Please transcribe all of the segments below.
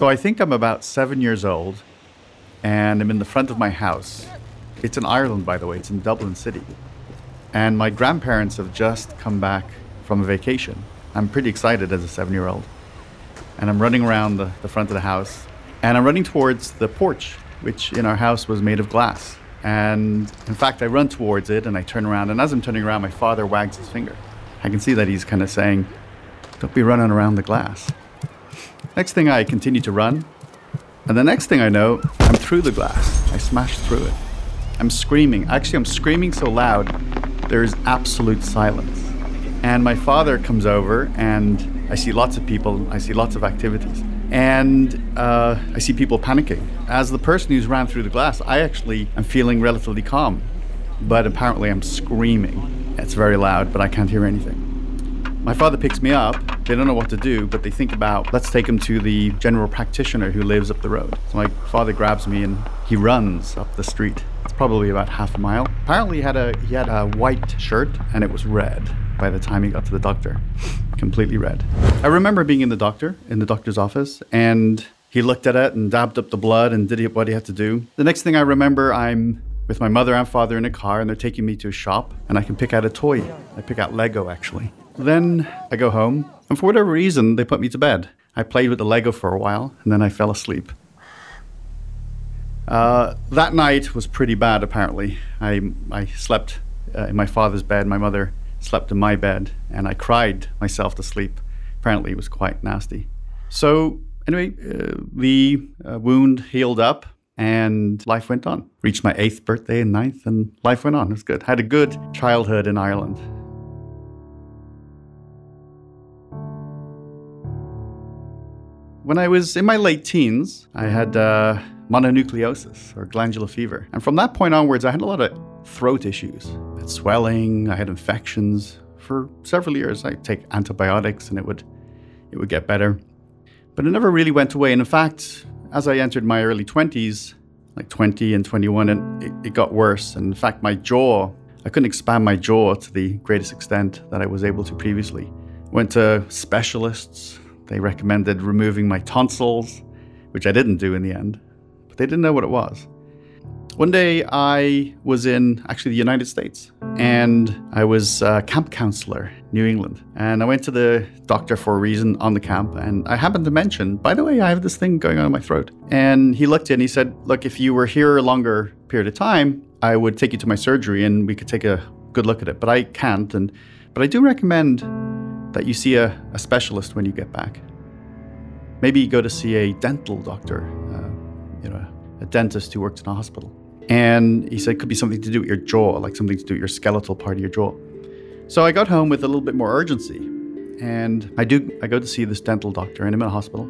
So I think I'm about seven years old, and I'm in the front of my house. It's in Ireland, by the way, it's in Dublin City. And my grandparents have just come back from a vacation. I'm pretty excited as a seven year old. And I'm running around the, the front of the house, and I'm running towards the porch, which in our house was made of glass. And in fact, I run towards it and I turn around, and as I'm turning around, my father wags his finger. I can see that he's kind of saying, Don't be running around the glass. Next thing, I continue to run, and the next thing I know, I'm through the glass. I smash through it. I'm screaming. Actually, I'm screaming so loud, there's absolute silence. And my father comes over, and I see lots of people, I see lots of activities. And uh, I see people panicking. As the person who's ran through the glass, I actually am feeling relatively calm. But apparently, I'm screaming. It's very loud, but I can't hear anything. My father picks me up. They don't know what to do, but they think about let's take him to the general practitioner who lives up the road. So my father grabs me and he runs up the street. It's probably about half a mile. Apparently he had a he had a white shirt and it was red by the time he got to the doctor. Completely red. I remember being in the doctor in the doctor's office and he looked at it and dabbed up the blood and did what he had to do. The next thing I remember I'm with my mother and father in a car and they're taking me to a shop and I can pick out a toy. I pick out Lego actually. Then I go home, and for whatever reason, they put me to bed. I played with the Lego for a while, and then I fell asleep. Uh, that night was pretty bad, apparently. I, I slept uh, in my father's bed, my mother slept in my bed, and I cried myself to sleep. Apparently, it was quite nasty. So, anyway, uh, the uh, wound healed up, and life went on. Reached my eighth birthday and ninth, and life went on. It was good. Had a good childhood in Ireland. When I was in my late teens, I had uh, mononucleosis or glandular fever. And from that point onwards, I had a lot of throat issues. I had swelling, I had infections. For several years, I'd take antibiotics and it would, it would get better. But it never really went away. And in fact, as I entered my early 20s, like 20 and 21, and it, it got worse. And in fact, my jaw, I couldn't expand my jaw to the greatest extent that I was able to previously. Went to specialists, they recommended removing my tonsils, which I didn't do in the end, but they didn't know what it was. One day I was in actually the United States and I was a camp counselor, New England. And I went to the doctor for a reason on the camp. And I happened to mention, by the way, I have this thing going on in my throat. And he looked and he said, Look, if you were here a longer period of time, I would take you to my surgery and we could take a good look at it. But I can't. And but I do recommend that you see a, a specialist when you get back. Maybe you go to see a dental doctor, uh, you know, a dentist who works in a hospital. And he said it could be something to do with your jaw, like something to do with your skeletal part of your jaw. So I got home with a little bit more urgency. And I do I go to see this dental doctor and I'm in a hospital.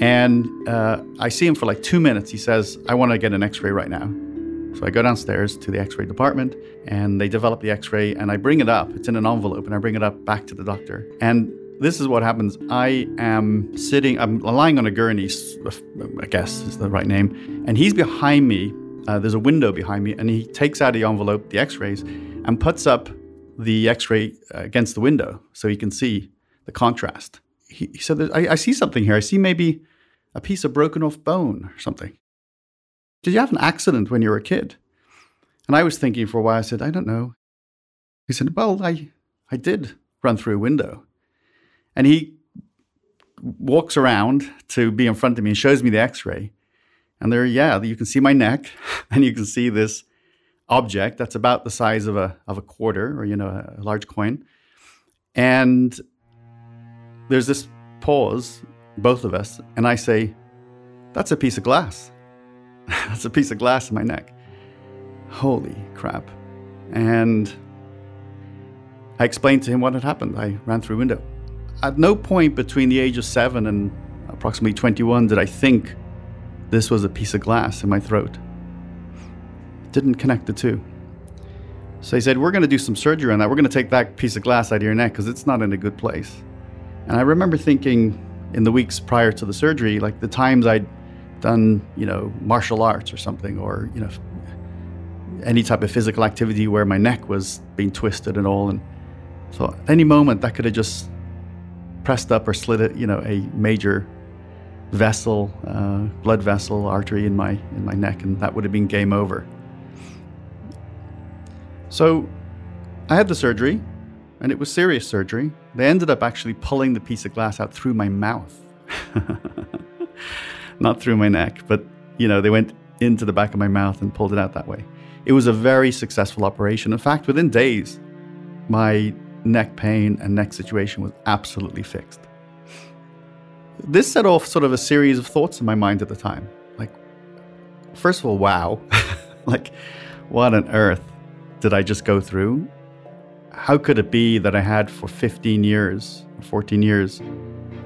And uh, I see him for like two minutes. He says, I want to get an x ray right now. I go downstairs to the x ray department and they develop the x ray and I bring it up. It's in an envelope and I bring it up back to the doctor. And this is what happens. I am sitting, I'm lying on a gurney, I guess is the right name, and he's behind me. Uh, there's a window behind me, and he takes out the envelope, the x rays, and puts up the x ray uh, against the window so he can see the contrast. He, he said, I, I see something here. I see maybe a piece of broken off bone or something. Did you have an accident when you were a kid? And I was thinking for a while, I said, I don't know. He said, Well, I, I did run through a window. And he walks around to be in front of me and shows me the x ray. And there, yeah, you can see my neck and you can see this object that's about the size of a, of a quarter or, you know, a large coin. And there's this pause, both of us, and I say, That's a piece of glass. That's a piece of glass in my neck. Holy crap. And I explained to him what had happened. I ran through a window. At no point between the age of seven and approximately 21 did I think this was a piece of glass in my throat. Didn't connect the two. So he said, We're going to do some surgery on that. We're going to take that piece of glass out of your neck because it's not in a good place. And I remember thinking in the weeks prior to the surgery, like the times I'd done, you know, martial arts or something, or, you know, any type of physical activity where my neck was being twisted and all. And so at any moment that could have just pressed up or slid it, you know, a major vessel, uh, blood vessel, artery in my in my neck, and that would have been game over. So, I had the surgery, and it was serious surgery. They ended up actually pulling the piece of glass out through my mouth, not through my neck, but you know they went into the back of my mouth and pulled it out that way. It was a very successful operation. In fact, within days, my neck pain and neck situation was absolutely fixed. This set off sort of a series of thoughts in my mind at the time. Like, first of all, wow. like, what on earth did I just go through? How could it be that I had for 15 years, 14 years,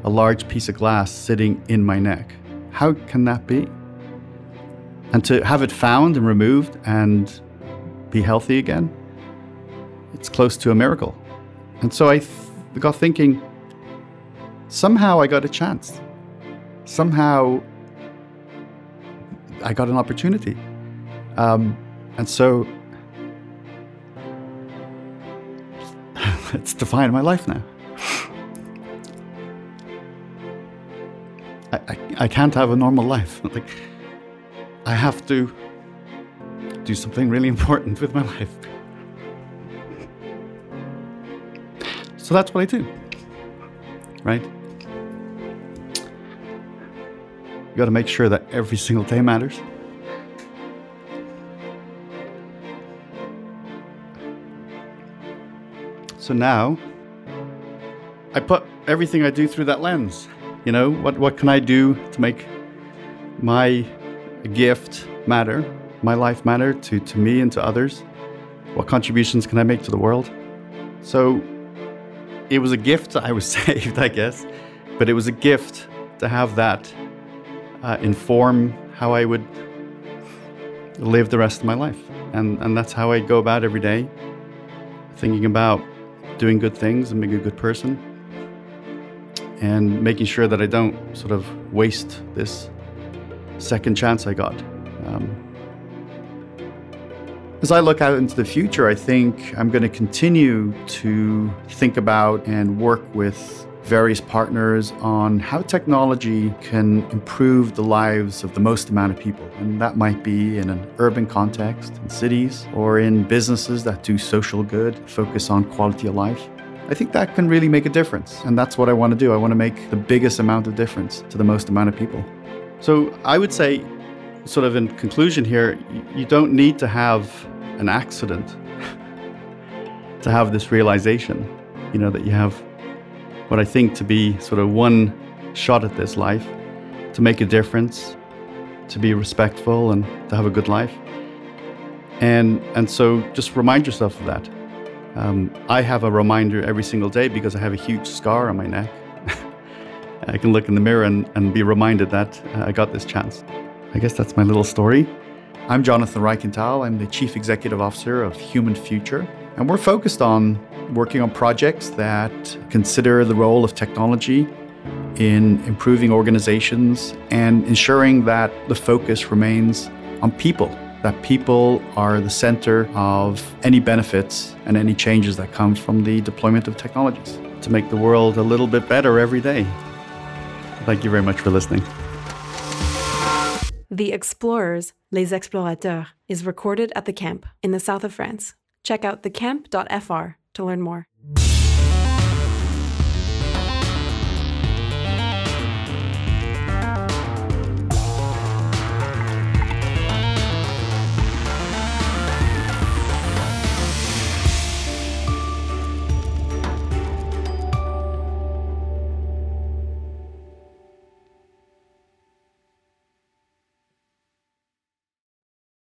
a large piece of glass sitting in my neck? How can that be? And to have it found and removed and be healthy again, it's close to a miracle. And so I th- got thinking, somehow I got a chance. Somehow I got an opportunity. Um, and so it's defined my life now. I, can't have a normal life. like I have to do something really important with my life. So that's what I do. Right? You got to make sure that every single day matters. So now I put everything I do through that lens. You know, what, what can I do to make my gift matter, my life matter to, to me and to others? What contributions can I make to the world? So it was a gift. I was saved, I guess, but it was a gift to have that uh, inform how I would live the rest of my life, and and that's how I go about every day, thinking about doing good things and being a good person, and making sure that I don't sort of waste this second chance I got. Um, as I look out into the future, I think I'm going to continue to think about and work with various partners on how technology can improve the lives of the most amount of people. And that might be in an urban context, in cities, or in businesses that do social good, focus on quality of life. I think that can really make a difference. And that's what I want to do. I want to make the biggest amount of difference to the most amount of people. So I would say sort of in conclusion here, you don't need to have an accident to have this realization, you know, that you have what I think to be sort of one shot at this life to make a difference, to be respectful and to have a good life. And and so just remind yourself of that. Um, I have a reminder every single day because I have a huge scar on my neck. I can look in the mirror and, and be reminded that uh, I got this chance. I guess that's my little story. I'm Jonathan Reichental. I'm the Chief Executive Officer of Human Future, and we're focused on working on projects that consider the role of technology in improving organizations and ensuring that the focus remains on people, that people are the center of any benefits and any changes that come from the deployment of technologies to make the world a little bit better every day. Thank you very much for listening. The Explorers, Les Explorateurs, is recorded at the camp in the south of France. Check out thecamp.fr to learn more.